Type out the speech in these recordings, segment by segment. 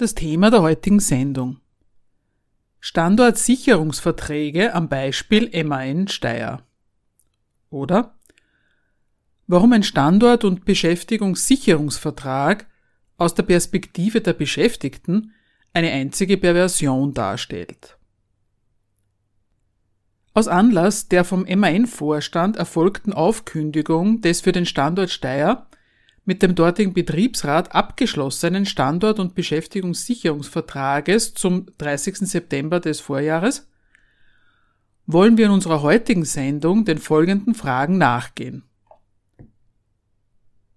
Das Thema der heutigen Sendung. Standortsicherungsverträge am Beispiel MAN Steyr. Oder warum ein Standort- und Beschäftigungssicherungsvertrag aus der Perspektive der Beschäftigten eine einzige Perversion darstellt. Aus Anlass der vom MAN-Vorstand erfolgten Aufkündigung des für den Standort Steyr mit dem dortigen Betriebsrat abgeschlossenen Standort- und Beschäftigungssicherungsvertrages zum 30. September des Vorjahres wollen wir in unserer heutigen Sendung den folgenden Fragen nachgehen.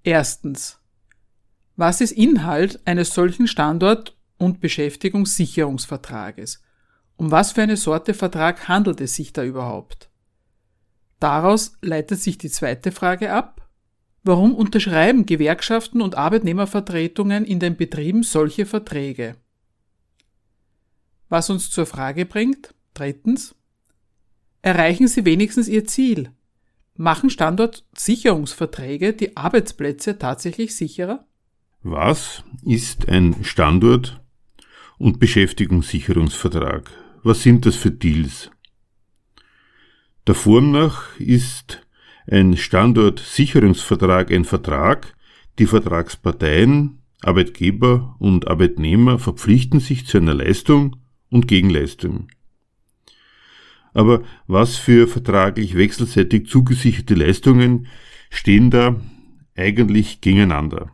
Erstens. Was ist Inhalt eines solchen Standort- und Beschäftigungssicherungsvertrages? Um was für eine Sorte Vertrag handelt es sich da überhaupt? Daraus leitet sich die zweite Frage ab. Warum unterschreiben Gewerkschaften und Arbeitnehmervertretungen in den Betrieben solche Verträge? Was uns zur Frage bringt, drittens, erreichen sie wenigstens ihr Ziel? Machen Standortsicherungsverträge die Arbeitsplätze tatsächlich sicherer? Was ist ein Standort- und Beschäftigungssicherungsvertrag? Was sind das für Deals? Der Form nach ist ein Standortsicherungsvertrag ein Vertrag, die Vertragsparteien, Arbeitgeber und Arbeitnehmer verpflichten sich zu einer Leistung und Gegenleistung. Aber was für vertraglich wechselseitig zugesicherte Leistungen stehen da eigentlich gegeneinander?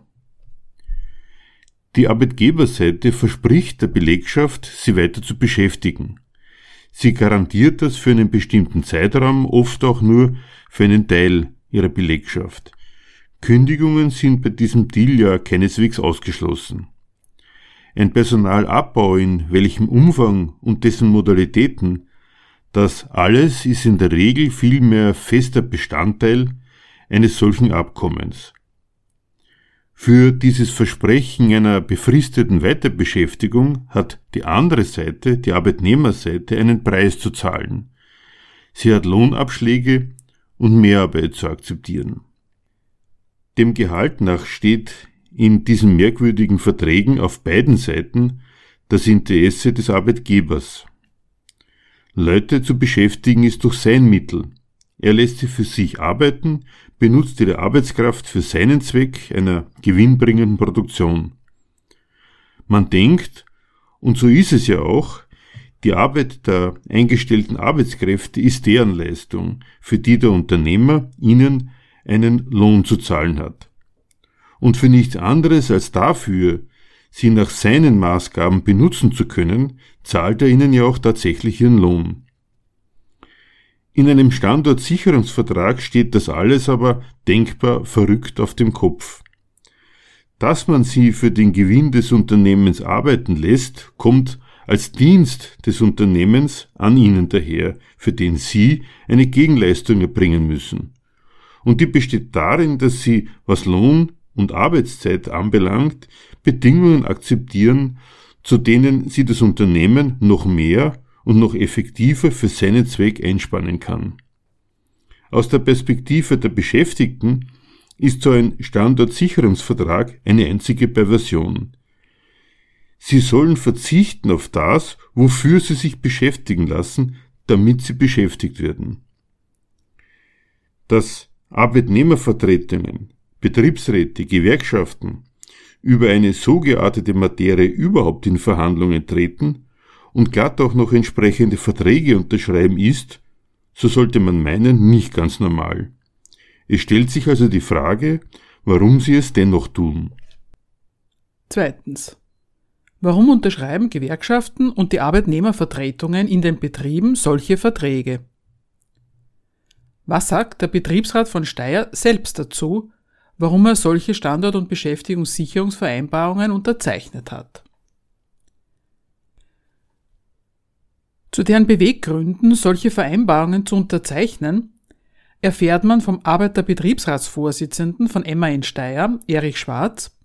Die Arbeitgeberseite verspricht der Belegschaft, sie weiter zu beschäftigen. Sie garantiert das für einen bestimmten Zeitraum, oft auch nur für einen Teil ihrer Belegschaft. Kündigungen sind bei diesem Deal ja keineswegs ausgeschlossen. Ein Personalabbau in welchem Umfang und dessen Modalitäten, das alles ist in der Regel vielmehr fester Bestandteil eines solchen Abkommens. Für dieses Versprechen einer befristeten Weiterbeschäftigung hat die andere Seite, die Arbeitnehmerseite, einen Preis zu zahlen. Sie hat Lohnabschläge und Mehrarbeit zu akzeptieren. Dem Gehalt nach steht in diesen merkwürdigen Verträgen auf beiden Seiten das Interesse des Arbeitgebers. Leute zu beschäftigen ist durch sein Mittel. Er lässt sie für sich arbeiten, benutzt ihre Arbeitskraft für seinen Zweck einer gewinnbringenden Produktion. Man denkt, und so ist es ja auch, die Arbeit der eingestellten Arbeitskräfte ist deren Leistung, für die der Unternehmer ihnen einen Lohn zu zahlen hat. Und für nichts anderes als dafür, sie nach seinen Maßgaben benutzen zu können, zahlt er ihnen ja auch tatsächlich ihren Lohn. In einem Standortsicherungsvertrag steht das alles aber denkbar verrückt auf dem Kopf. Dass man sie für den Gewinn des Unternehmens arbeiten lässt, kommt als Dienst des Unternehmens an ihnen daher, für den sie eine Gegenleistung erbringen müssen. Und die besteht darin, dass sie, was Lohn und Arbeitszeit anbelangt, Bedingungen akzeptieren, zu denen sie das Unternehmen noch mehr und noch effektiver für seinen Zweck einspannen kann. Aus der Perspektive der Beschäftigten ist so ein Standortsicherungsvertrag eine einzige Perversion. Sie sollen verzichten auf das, wofür sie sich beschäftigen lassen, damit sie beschäftigt werden. Dass Arbeitnehmervertretungen, Betriebsräte, Gewerkschaften über eine so geartete Materie überhaupt in Verhandlungen treten, und glatt auch noch entsprechende Verträge unterschreiben ist, so sollte man meinen, nicht ganz normal. Es stellt sich also die Frage, warum sie es dennoch tun. Zweitens. Warum unterschreiben Gewerkschaften und die Arbeitnehmervertretungen in den Betrieben solche Verträge? Was sagt der Betriebsrat von Steyr selbst dazu, warum er solche Standort- und Beschäftigungssicherungsvereinbarungen unterzeichnet hat. Zu deren Beweggründen, solche Vereinbarungen zu unterzeichnen, erfährt man vom Arbeiterbetriebsratsvorsitzenden von MAN Steyr, Erich Schwarz,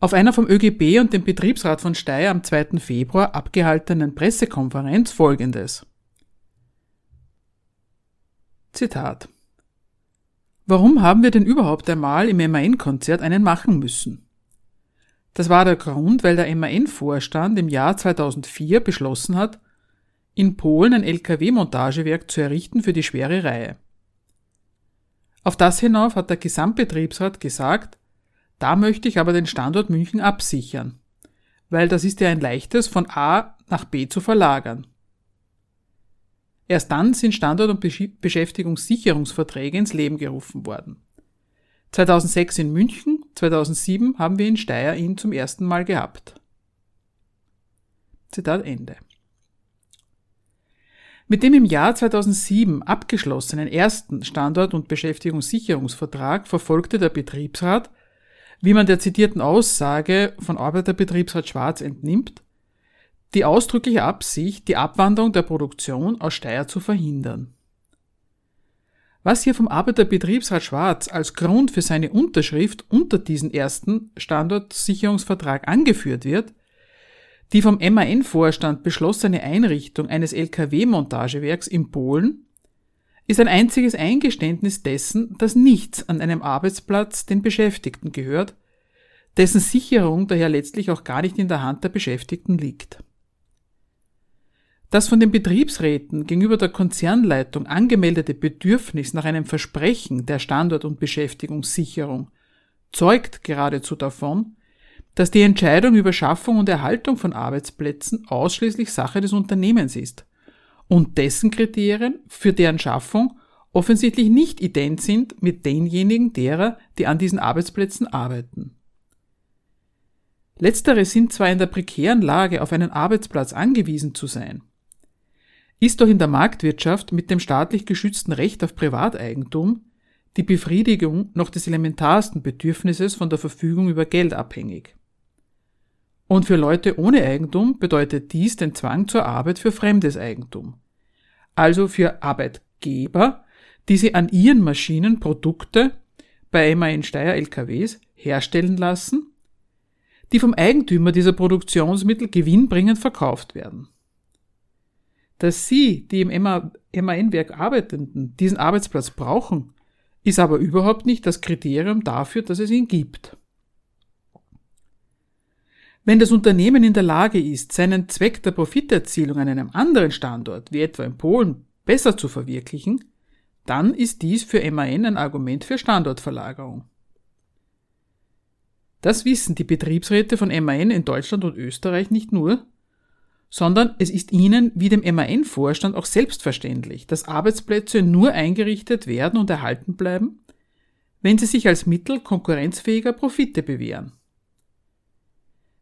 auf einer vom ÖGB und dem Betriebsrat von Steyr am 2. Februar abgehaltenen Pressekonferenz folgendes. Zitat. Warum haben wir denn überhaupt einmal im MAN-Konzert einen machen müssen? Das war der Grund, weil der MAN-Vorstand im Jahr 2004 beschlossen hat, in Polen ein Lkw-Montagewerk zu errichten für die schwere Reihe. Auf das hinauf hat der Gesamtbetriebsrat gesagt, da möchte ich aber den Standort München absichern, weil das ist ja ein leichtes von A nach B zu verlagern. Erst dann sind Standort- und Beschäftigungssicherungsverträge ins Leben gerufen worden. 2006 in München, 2007 haben wir in Steyr ihn zum ersten Mal gehabt. Zitat Ende. Mit dem im Jahr 2007 abgeschlossenen ersten Standort- und Beschäftigungssicherungsvertrag verfolgte der Betriebsrat, wie man der zitierten Aussage von Arbeiterbetriebsrat Schwarz entnimmt, die ausdrückliche Absicht, die Abwanderung der Produktion aus Steyr zu verhindern. Was hier vom Arbeiterbetriebsrat Schwarz als Grund für seine Unterschrift unter diesen ersten Standortsicherungsvertrag angeführt wird, die vom MAN-Vorstand beschlossene Einrichtung eines Lkw-Montagewerks in Polen ist ein einziges Eingeständnis dessen, dass nichts an einem Arbeitsplatz den Beschäftigten gehört, dessen Sicherung daher letztlich auch gar nicht in der Hand der Beschäftigten liegt. Das von den Betriebsräten gegenüber der Konzernleitung angemeldete Bedürfnis nach einem Versprechen der Standort- und Beschäftigungssicherung zeugt geradezu davon, dass die Entscheidung über Schaffung und Erhaltung von Arbeitsplätzen ausschließlich Sache des Unternehmens ist und dessen Kriterien für deren Schaffung offensichtlich nicht ident sind mit denjenigen derer, die an diesen Arbeitsplätzen arbeiten. Letztere sind zwar in der prekären Lage, auf einen Arbeitsplatz angewiesen zu sein, ist doch in der Marktwirtschaft mit dem staatlich geschützten Recht auf Privateigentum die Befriedigung noch des elementarsten Bedürfnisses von der Verfügung über Geld abhängig. Und für Leute ohne Eigentum bedeutet dies den Zwang zur Arbeit für fremdes Eigentum. Also für Arbeitgeber, die sie an ihren Maschinen Produkte bei MAN Steyr LKWs herstellen lassen, die vom Eigentümer dieser Produktionsmittel gewinnbringend verkauft werden. Dass Sie, die im MAN-Werk Arbeitenden, diesen Arbeitsplatz brauchen, ist aber überhaupt nicht das Kriterium dafür, dass es ihn gibt. Wenn das Unternehmen in der Lage ist, seinen Zweck der Profiterzielung an einem anderen Standort, wie etwa in Polen, besser zu verwirklichen, dann ist dies für MAN ein Argument für Standortverlagerung. Das wissen die Betriebsräte von MAN in Deutschland und Österreich nicht nur, sondern es ist ihnen wie dem MAN-Vorstand auch selbstverständlich, dass Arbeitsplätze nur eingerichtet werden und erhalten bleiben, wenn sie sich als Mittel konkurrenzfähiger Profite bewähren.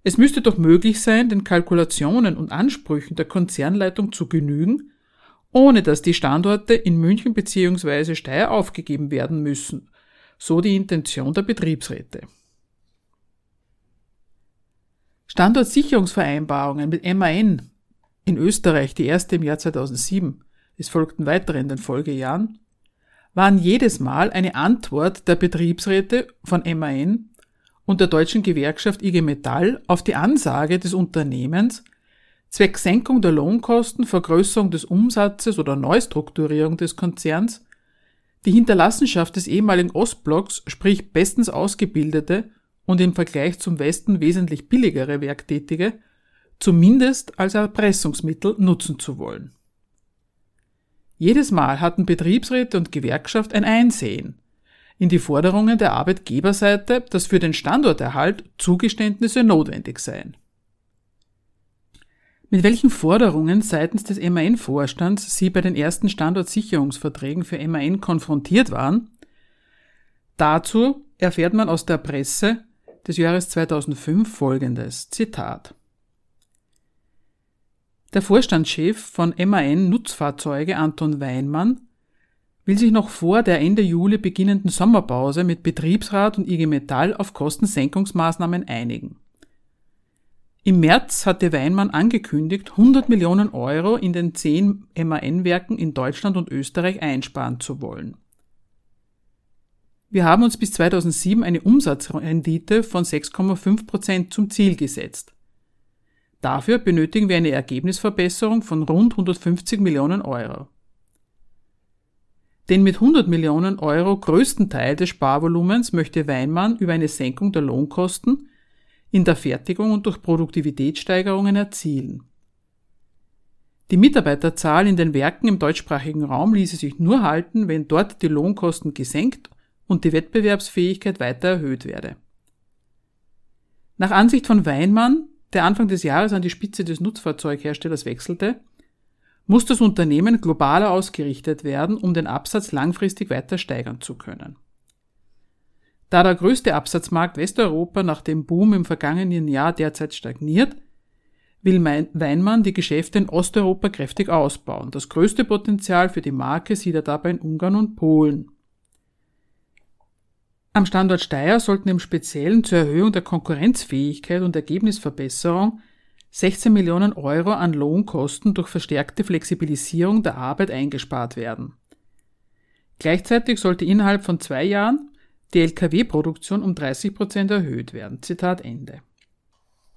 Es müsste doch möglich sein, den Kalkulationen und Ansprüchen der Konzernleitung zu genügen, ohne dass die Standorte in München bzw. Steyr aufgegeben werden müssen, so die Intention der Betriebsräte. Standortsicherungsvereinbarungen mit MAN in Österreich, die erste im Jahr 2007, es folgten weitere in den Folgejahren, waren jedes Mal eine Antwort der Betriebsräte von MAN und der deutschen Gewerkschaft IG Metall auf die Ansage des Unternehmens, zwecks Senkung der Lohnkosten, Vergrößerung des Umsatzes oder Neustrukturierung des Konzerns, die Hinterlassenschaft des ehemaligen Ostblocks, sprich bestens ausgebildete und im Vergleich zum Westen wesentlich billigere Werktätige, zumindest als Erpressungsmittel nutzen zu wollen. Jedes Mal hatten Betriebsräte und Gewerkschaft ein Einsehen, in die Forderungen der Arbeitgeberseite, dass für den Standorterhalt Zugeständnisse notwendig seien. Mit welchen Forderungen seitens des MAN-Vorstands Sie bei den ersten Standortsicherungsverträgen für MAN konfrontiert waren? Dazu erfährt man aus der Presse des Jahres 2005 folgendes Zitat. Der Vorstandschef von MAN Nutzfahrzeuge Anton Weinmann will sich noch vor der Ende Juli beginnenden Sommerpause mit Betriebsrat und IG Metall auf Kostensenkungsmaßnahmen einigen. Im März hatte Weinmann angekündigt, 100 Millionen Euro in den zehn MAN-Werken in Deutschland und Österreich einsparen zu wollen. Wir haben uns bis 2007 eine Umsatzrendite von 6,5 Prozent zum Ziel gesetzt. Dafür benötigen wir eine Ergebnisverbesserung von rund 150 Millionen Euro. Den mit 100 Millionen Euro größten Teil des Sparvolumens möchte Weinmann über eine Senkung der Lohnkosten in der Fertigung und durch Produktivitätssteigerungen erzielen. Die Mitarbeiterzahl in den Werken im deutschsprachigen Raum ließe sich nur halten, wenn dort die Lohnkosten gesenkt und die Wettbewerbsfähigkeit weiter erhöht werde. Nach Ansicht von Weinmann, der Anfang des Jahres an die Spitze des Nutzfahrzeugherstellers wechselte, muss das Unternehmen globaler ausgerichtet werden, um den Absatz langfristig weiter steigern zu können. Da der größte Absatzmarkt Westeuropa nach dem Boom im vergangenen Jahr derzeit stagniert, will Weinmann die Geschäfte in Osteuropa kräftig ausbauen. Das größte Potenzial für die Marke sieht er dabei in Ungarn und Polen. Am Standort Steyr sollten im Speziellen zur Erhöhung der Konkurrenzfähigkeit und Ergebnisverbesserung 16 Millionen Euro an Lohnkosten durch verstärkte Flexibilisierung der Arbeit eingespart werden. Gleichzeitig sollte innerhalb von zwei Jahren die Lkw-Produktion um 30 Prozent erhöht werden. Zitat Ende.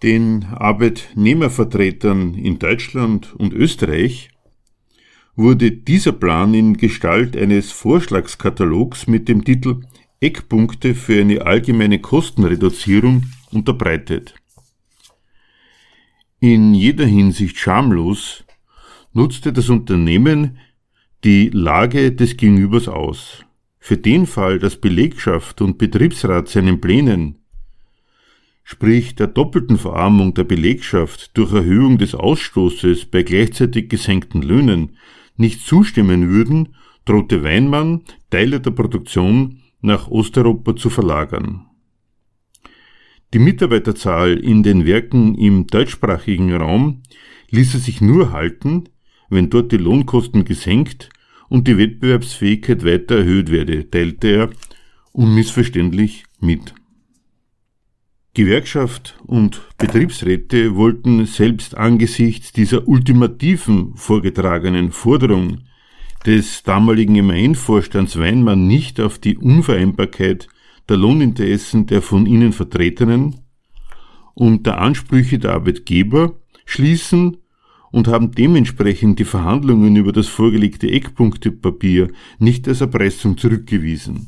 Den Arbeitnehmervertretern in Deutschland und Österreich wurde dieser Plan in Gestalt eines Vorschlagskatalogs mit dem Titel Eckpunkte für eine allgemeine Kostenreduzierung unterbreitet. In jeder Hinsicht schamlos nutzte das Unternehmen die Lage des Gegenübers aus. Für den Fall, dass Belegschaft und Betriebsrat seinen Plänen, sprich der doppelten Verarmung der Belegschaft durch Erhöhung des Ausstoßes bei gleichzeitig gesenkten Löhnen, nicht zustimmen würden, drohte Weinmann, Teile der Produktion nach Osteuropa zu verlagern. Die Mitarbeiterzahl in den Werken im deutschsprachigen Raum ließe sich nur halten, wenn dort die Lohnkosten gesenkt und die Wettbewerbsfähigkeit weiter erhöht werde, teilte er unmissverständlich mit. Gewerkschaft und Betriebsräte wollten selbst angesichts dieser ultimativen vorgetragenen Forderung des damaligen MAN-Vorstands Weinmann nicht auf die Unvereinbarkeit der Lohninteressen der von ihnen Vertretenen und der Ansprüche der Arbeitgeber schließen und haben dementsprechend die Verhandlungen über das vorgelegte Eckpunktepapier nicht als Erpressung zurückgewiesen.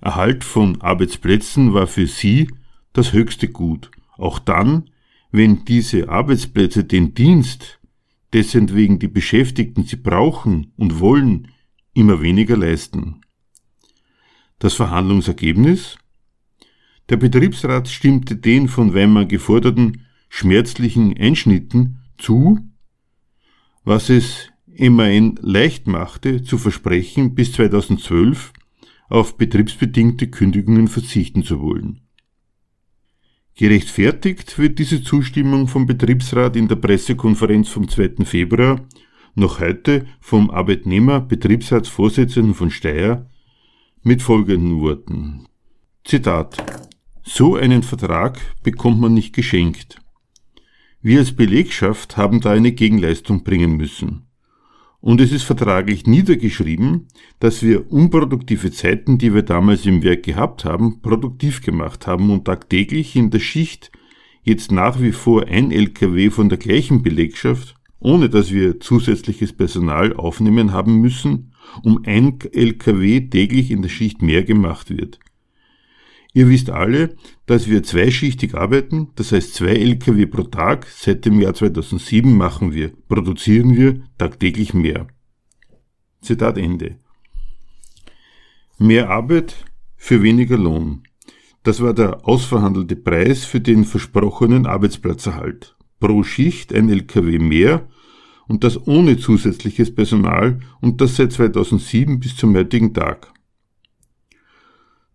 Erhalt von Arbeitsplätzen war für sie das höchste Gut, auch dann, wenn diese Arbeitsplätze den Dienst, dessen wegen die Beschäftigten sie brauchen und wollen, immer weniger leisten. Das Verhandlungsergebnis? Der Betriebsrat stimmte den von Weimar geforderten schmerzlichen Einschnitten zu, was es immerhin leicht machte, zu versprechen, bis 2012 auf betriebsbedingte Kündigungen verzichten zu wollen. Gerechtfertigt wird diese Zustimmung vom Betriebsrat in der Pressekonferenz vom 2. Februar noch heute vom Arbeitnehmer-Betriebsratsvorsitzenden von Steyr mit folgenden Worten. Zitat. So einen Vertrag bekommt man nicht geschenkt. Wir als Belegschaft haben da eine Gegenleistung bringen müssen. Und es ist vertraglich niedergeschrieben, dass wir unproduktive Zeiten, die wir damals im Werk gehabt haben, produktiv gemacht haben und tagtäglich in der Schicht jetzt nach wie vor ein LKW von der gleichen Belegschaft, ohne dass wir zusätzliches Personal aufnehmen haben müssen, um ein LKW täglich in der Schicht mehr gemacht wird. Ihr wisst alle, dass wir zweischichtig arbeiten, das heißt zwei LKW pro Tag. Seit dem Jahr 2007 machen wir, produzieren wir tagtäglich mehr. Zitat Ende. Mehr Arbeit für weniger Lohn. Das war der ausverhandelte Preis für den versprochenen Arbeitsplatzerhalt. Pro Schicht ein LKW mehr und das ohne zusätzliches Personal und das seit 2007 bis zum heutigen Tag.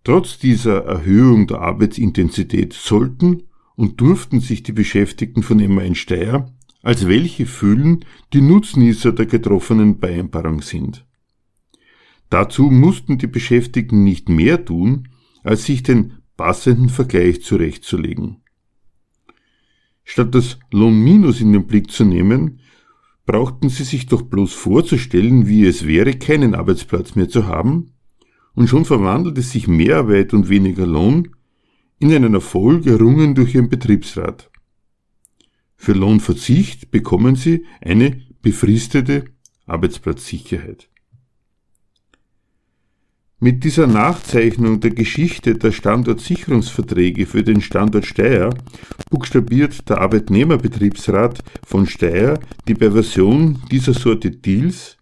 Trotz dieser Erhöhung der Arbeitsintensität sollten und durften sich die Beschäftigten von MAN Steyr als welche fühlen, die Nutznießer der getroffenen Vereinbarung sind. Dazu mussten die Beschäftigten nicht mehr tun, als sich den passenden Vergleich zurechtzulegen. Statt das Lohnminus in den Blick zu nehmen, brauchten sie sich doch bloß vorzustellen, wie es wäre, keinen Arbeitsplatz mehr zu haben, und schon verwandelte sich Mehrarbeit und weniger Lohn in einen Erfolg errungen durch ihren Betriebsrat. Für Lohnverzicht bekommen sie eine befristete Arbeitsplatzsicherheit. Mit dieser Nachzeichnung der Geschichte der Standortsicherungsverträge für den Standort Steyr buchstabiert der Arbeitnehmerbetriebsrat von Steyr die Perversion dieser Sorte Deals,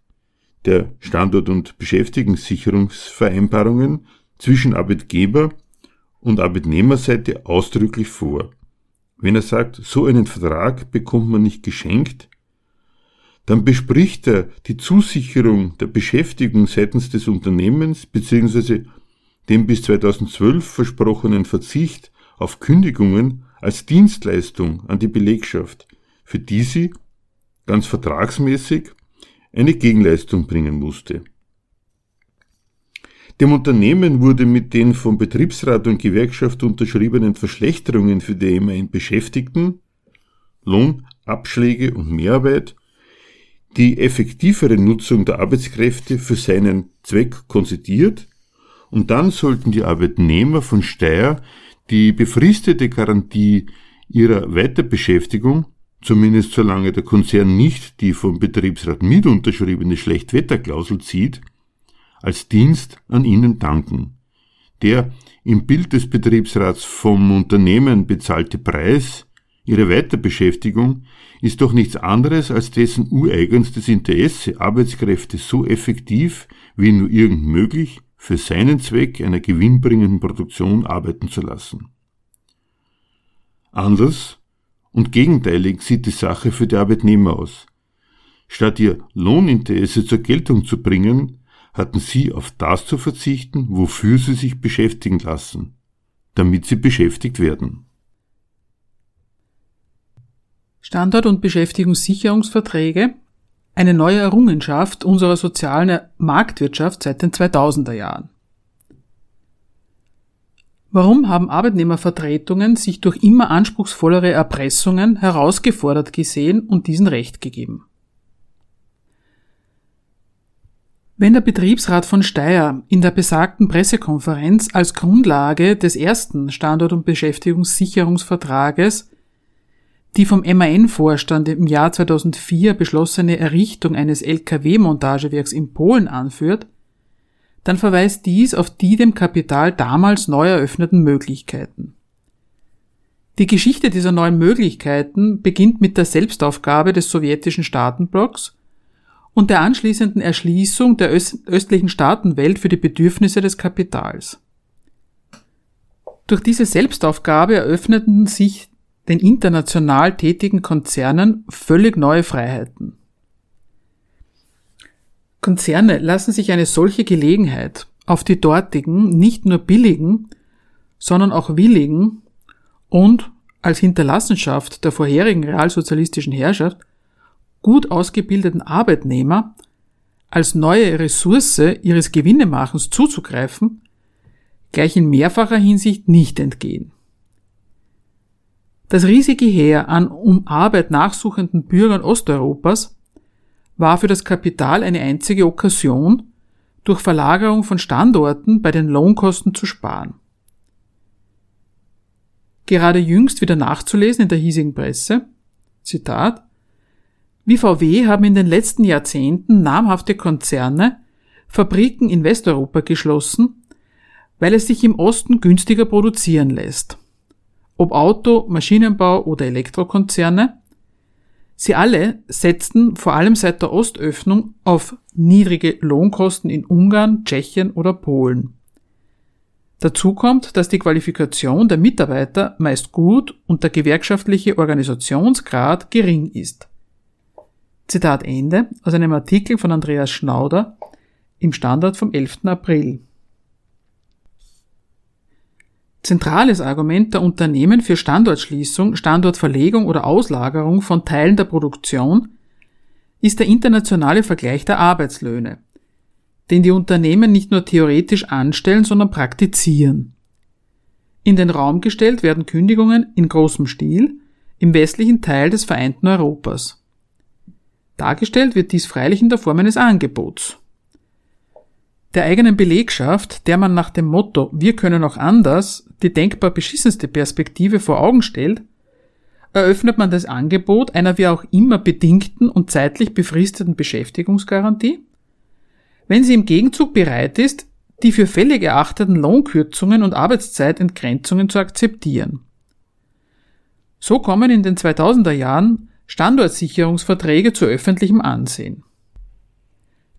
der Standort- und Beschäftigungssicherungsvereinbarungen zwischen Arbeitgeber und Arbeitnehmerseite ausdrücklich vor. Wenn er sagt, so einen Vertrag bekommt man nicht geschenkt, dann bespricht er die Zusicherung der Beschäftigung seitens des Unternehmens bzw. den bis 2012 versprochenen Verzicht auf Kündigungen als Dienstleistung an die Belegschaft, für die sie, ganz vertragsmäßig, eine Gegenleistung bringen musste. Dem Unternehmen wurde mit den vom Betriebsrat und Gewerkschaft unterschriebenen Verschlechterungen für die immerhin Beschäftigten, Lohnabschläge und Mehrarbeit die effektivere Nutzung der Arbeitskräfte für seinen Zweck konzidiert und dann sollten die Arbeitnehmer von Steyr die befristete Garantie ihrer Weiterbeschäftigung, zumindest solange der Konzern nicht die vom Betriebsrat mit unterschriebene Schlechtwetterklausel zieht, als Dienst an ihnen danken. Der im Bild des Betriebsrats vom Unternehmen bezahlte Preis Ihre Weiterbeschäftigung ist doch nichts anderes als dessen ureigenstes Interesse, Arbeitskräfte so effektiv wie nur irgend möglich für seinen Zweck einer gewinnbringenden Produktion arbeiten zu lassen. Anders und gegenteilig sieht die Sache für die Arbeitnehmer aus. Statt ihr Lohninteresse zur Geltung zu bringen, hatten sie auf das zu verzichten, wofür sie sich beschäftigen lassen, damit sie beschäftigt werden. Standort- und Beschäftigungssicherungsverträge, eine neue Errungenschaft unserer sozialen Marktwirtschaft seit den 2000er Jahren. Warum haben Arbeitnehmervertretungen sich durch immer anspruchsvollere Erpressungen herausgefordert gesehen und diesen Recht gegeben? Wenn der Betriebsrat von Steyr in der besagten Pressekonferenz als Grundlage des ersten Standort- und Beschäftigungssicherungsvertrages die vom MAN-Vorstand im Jahr 2004 beschlossene Errichtung eines Lkw-Montagewerks in Polen anführt, dann verweist dies auf die dem Kapital damals neu eröffneten Möglichkeiten. Die Geschichte dieser neuen Möglichkeiten beginnt mit der Selbstaufgabe des sowjetischen Staatenblocks und der anschließenden Erschließung der östlichen Staatenwelt für die Bedürfnisse des Kapitals. Durch diese Selbstaufgabe eröffneten sich den international tätigen Konzernen völlig neue Freiheiten. Konzerne lassen sich eine solche Gelegenheit auf die dortigen nicht nur billigen, sondern auch willigen und als Hinterlassenschaft der vorherigen realsozialistischen Herrschaft gut ausgebildeten Arbeitnehmer als neue Ressource ihres Gewinnemachens zuzugreifen, gleich in mehrfacher Hinsicht nicht entgehen. Das riesige Heer an um Arbeit nachsuchenden Bürgern Osteuropas war für das Kapital eine einzige Okkasion, durch Verlagerung von Standorten bei den Lohnkosten zu sparen. Gerade jüngst wieder nachzulesen in der hiesigen Presse, Zitat, wie VW haben in den letzten Jahrzehnten namhafte Konzerne Fabriken in Westeuropa geschlossen, weil es sich im Osten günstiger produzieren lässt ob Auto, Maschinenbau oder Elektrokonzerne, sie alle setzten vor allem seit der Ostöffnung auf niedrige Lohnkosten in Ungarn, Tschechien oder Polen. Dazu kommt, dass die Qualifikation der Mitarbeiter meist gut und der gewerkschaftliche Organisationsgrad gering ist. Zitat Ende aus einem Artikel von Andreas Schnauder im Standard vom 11. April. Zentrales Argument der Unternehmen für Standortschließung, Standortverlegung oder Auslagerung von Teilen der Produktion ist der internationale Vergleich der Arbeitslöhne, den die Unternehmen nicht nur theoretisch anstellen, sondern praktizieren. In den Raum gestellt werden Kündigungen in großem Stil im westlichen Teil des vereinten Europas. Dargestellt wird dies freilich in der Form eines Angebots. Der eigenen Belegschaft, der man nach dem Motto Wir können auch anders die denkbar beschissenste Perspektive vor Augen stellt, eröffnet man das Angebot einer wie auch immer bedingten und zeitlich befristeten Beschäftigungsgarantie, wenn sie im Gegenzug bereit ist, die für fällig erachteten Lohnkürzungen und Arbeitszeitentgrenzungen zu akzeptieren. So kommen in den 2000er Jahren Standortsicherungsverträge zu öffentlichem Ansehen.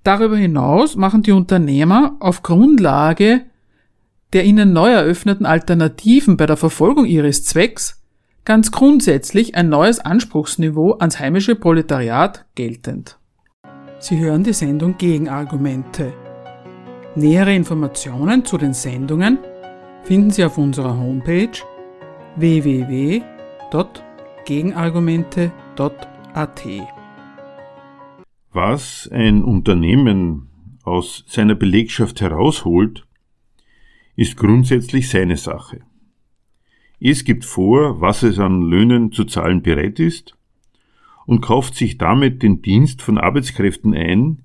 Darüber hinaus machen die Unternehmer auf Grundlage der ihnen neu eröffneten Alternativen bei der Verfolgung ihres Zwecks ganz grundsätzlich ein neues Anspruchsniveau ans heimische Proletariat geltend. Sie hören die Sendung Gegenargumente. Nähere Informationen zu den Sendungen finden Sie auf unserer Homepage www.gegenargumente.at. Was ein Unternehmen aus seiner Belegschaft herausholt, ist grundsätzlich seine Sache. Es gibt vor, was es an Löhnen zu zahlen bereit ist und kauft sich damit den Dienst von Arbeitskräften ein,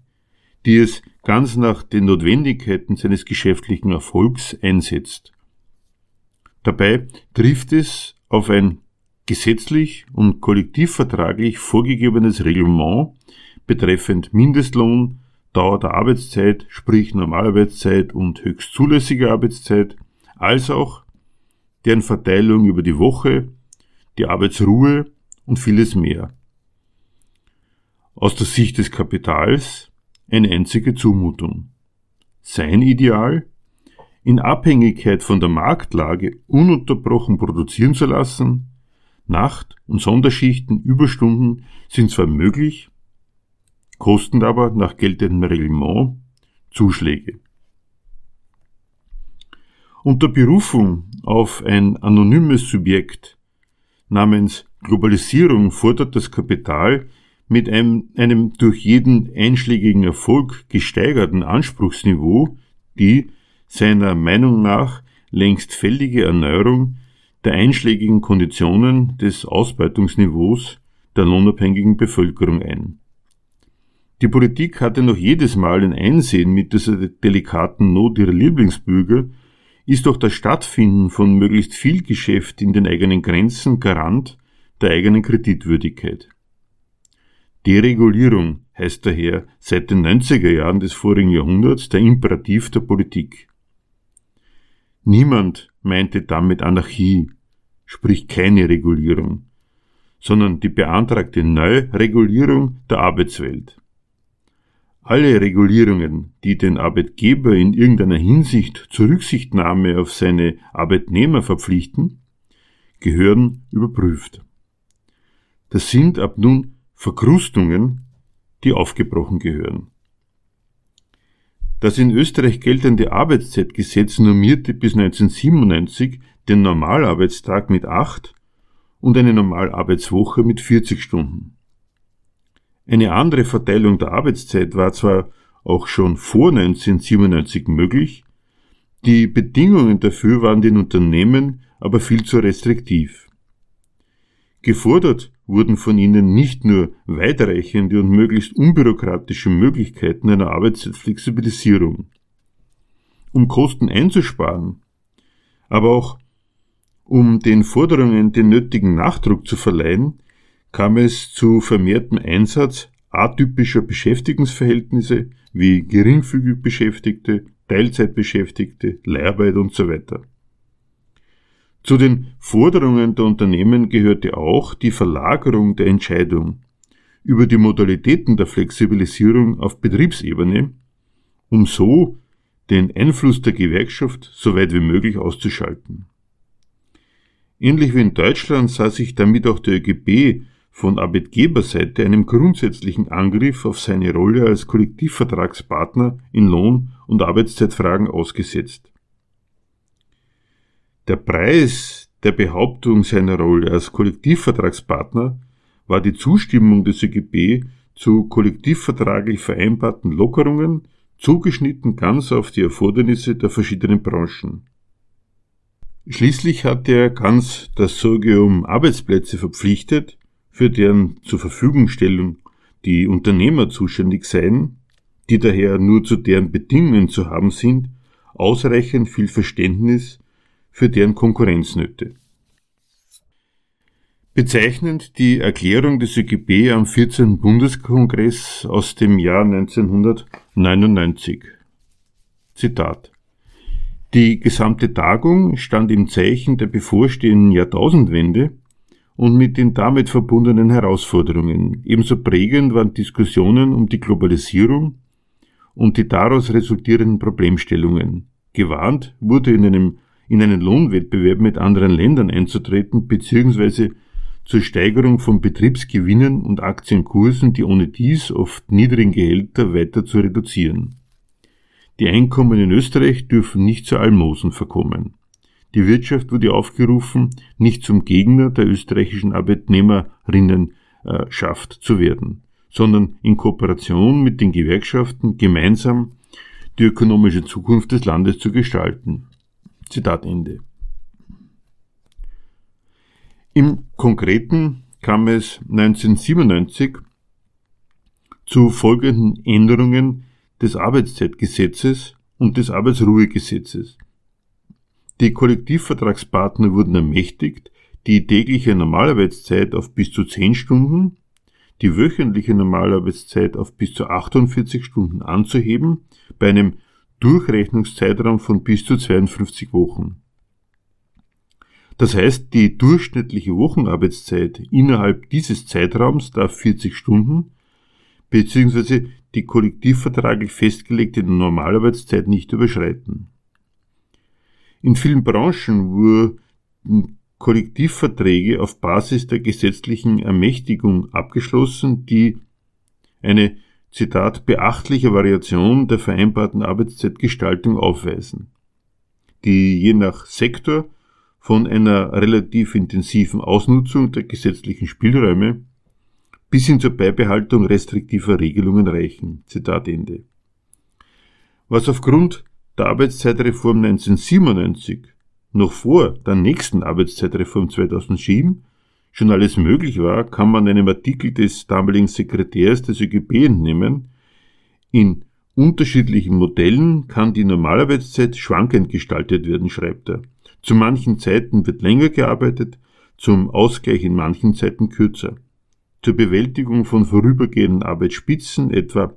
die es ganz nach den Notwendigkeiten seines geschäftlichen Erfolgs einsetzt. Dabei trifft es auf ein gesetzlich und kollektivvertraglich vorgegebenes Reglement betreffend Mindestlohn, Dauer der Arbeitszeit, sprich Normalarbeitszeit und höchst zulässige Arbeitszeit, als auch deren Verteilung über die Woche, die Arbeitsruhe und vieles mehr. Aus der Sicht des Kapitals eine einzige Zumutung. Sein Ideal, in Abhängigkeit von der Marktlage ununterbrochen produzieren zu lassen, Nacht- und Sonderschichten, Überstunden sind zwar möglich, kosten aber nach geltendem Reglement Zuschläge. Unter Berufung auf ein anonymes Subjekt namens Globalisierung fordert das Kapital mit einem, einem durch jeden einschlägigen Erfolg gesteigerten Anspruchsniveau die seiner Meinung nach längst fällige Erneuerung der einschlägigen Konditionen des Ausbeutungsniveaus der lohnabhängigen Bevölkerung ein. Die Politik hatte noch jedes Mal ein Einsehen mit dieser delikaten Not ihrer Lieblingsbürger ist doch das Stattfinden von möglichst viel Geschäft in den eigenen Grenzen Garant der eigenen Kreditwürdigkeit. Deregulierung heißt daher seit den 90er Jahren des vorigen Jahrhunderts der Imperativ der Politik. Niemand meinte damit Anarchie, sprich keine Regulierung, sondern die beantragte Neuregulierung der Arbeitswelt. Alle Regulierungen, die den Arbeitgeber in irgendeiner Hinsicht zur Rücksichtnahme auf seine Arbeitnehmer verpflichten, gehören überprüft. Das sind ab nun Verkrustungen, die aufgebrochen gehören. Das in Österreich geltende Arbeitszeitgesetz normierte bis 1997 den Normalarbeitstag mit acht und eine Normalarbeitswoche mit 40 Stunden. Eine andere Verteilung der Arbeitszeit war zwar auch schon vor 1997 möglich, die Bedingungen dafür waren den Unternehmen aber viel zu restriktiv. Gefordert wurden von ihnen nicht nur weitreichende und möglichst unbürokratische Möglichkeiten einer Arbeitszeitflexibilisierung, um Kosten einzusparen, aber auch um den Forderungen den nötigen Nachdruck zu verleihen, kam es zu vermehrtem Einsatz atypischer Beschäftigungsverhältnisse wie geringfügig Beschäftigte, Teilzeitbeschäftigte, Leiharbeit und so. Zu den Forderungen der Unternehmen gehörte auch die Verlagerung der Entscheidung über die Modalitäten der Flexibilisierung auf Betriebsebene, um so den Einfluss der Gewerkschaft so weit wie möglich auszuschalten. Ähnlich wie in Deutschland sah sich damit auch der ÖGB von Arbeitgeberseite einem grundsätzlichen Angriff auf seine Rolle als Kollektivvertragspartner in Lohn- und Arbeitszeitfragen ausgesetzt. Der Preis der Behauptung seiner Rolle als Kollektivvertragspartner war die Zustimmung des ÖGB zu kollektivvertraglich vereinbarten Lockerungen zugeschnitten ganz auf die Erfordernisse der verschiedenen Branchen. Schließlich hat er ganz das Sorge um Arbeitsplätze verpflichtet, für deren zur Verfügungstellung die Unternehmer zuständig seien, die daher nur zu deren Bedingungen zu haben sind, ausreichend viel Verständnis für deren Konkurrenznöte. Bezeichnend die Erklärung des ÖGB am 14. Bundeskongress aus dem Jahr 1999. Zitat. Die gesamte Tagung stand im Zeichen der bevorstehenden Jahrtausendwende und mit den damit verbundenen Herausforderungen. Ebenso prägend waren Diskussionen um die Globalisierung und die daraus resultierenden Problemstellungen. Gewarnt wurde in einem in einen Lohnwettbewerb mit anderen Ländern einzutreten bzw zur Steigerung von Betriebsgewinnen und Aktienkursen die ohne dies oft niedrigen Gehälter weiter zu reduzieren. Die Einkommen in Österreich dürfen nicht zu Almosen verkommen. Die Wirtschaft wurde aufgerufen, nicht zum Gegner der österreichischen Arbeitnehmerinnenschaft zu werden, sondern in Kooperation mit den Gewerkschaften gemeinsam die ökonomische Zukunft des Landes zu gestalten. Zitat Ende. Im Konkreten kam es 1997 zu folgenden Änderungen des Arbeitszeitgesetzes und des Arbeitsruhegesetzes. Die Kollektivvertragspartner wurden ermächtigt, die tägliche Normalarbeitszeit auf bis zu 10 Stunden, die wöchentliche Normalarbeitszeit auf bis zu 48 Stunden anzuheben, bei einem Durchrechnungszeitraum von bis zu 52 Wochen. Das heißt, die durchschnittliche Wochenarbeitszeit innerhalb dieses Zeitraums darf 40 Stunden bzw. die kollektivvertraglich festgelegte Normalarbeitszeit nicht überschreiten. In vielen Branchen wurden Kollektivverträge auf Basis der gesetzlichen Ermächtigung abgeschlossen, die eine Zitat beachtliche Variation der vereinbarten Arbeitszeitgestaltung aufweisen, die je nach Sektor von einer relativ intensiven Ausnutzung der gesetzlichen Spielräume bis hin zur Beibehaltung restriktiver Regelungen reichen. Zitat Ende. Was aufgrund der Arbeitszeitreform 1997 noch vor der nächsten Arbeitszeitreform 2007 schon alles möglich war, kann man einem Artikel des damaligen Sekretärs des ÖGB entnehmen. In unterschiedlichen Modellen kann die Normalarbeitszeit schwankend gestaltet werden, schreibt er. Zu manchen Zeiten wird länger gearbeitet, zum Ausgleich in manchen Zeiten kürzer. Zur Bewältigung von vorübergehenden Arbeitsspitzen, etwa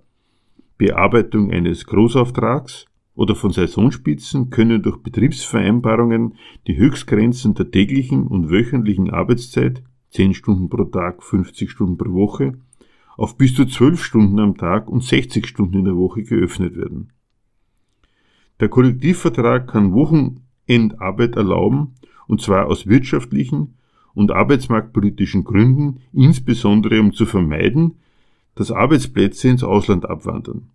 Bearbeitung eines Großauftrags oder von Saisonspitzen, können durch Betriebsvereinbarungen die Höchstgrenzen der täglichen und wöchentlichen Arbeitszeit 10 Stunden pro Tag, 50 Stunden pro Woche, auf bis zu 12 Stunden am Tag und 60 Stunden in der Woche geöffnet werden. Der Kollektivvertrag kann Wochen Endarbeit erlauben, und zwar aus wirtschaftlichen und arbeitsmarktpolitischen Gründen, insbesondere um zu vermeiden, dass Arbeitsplätze ins Ausland abwandern.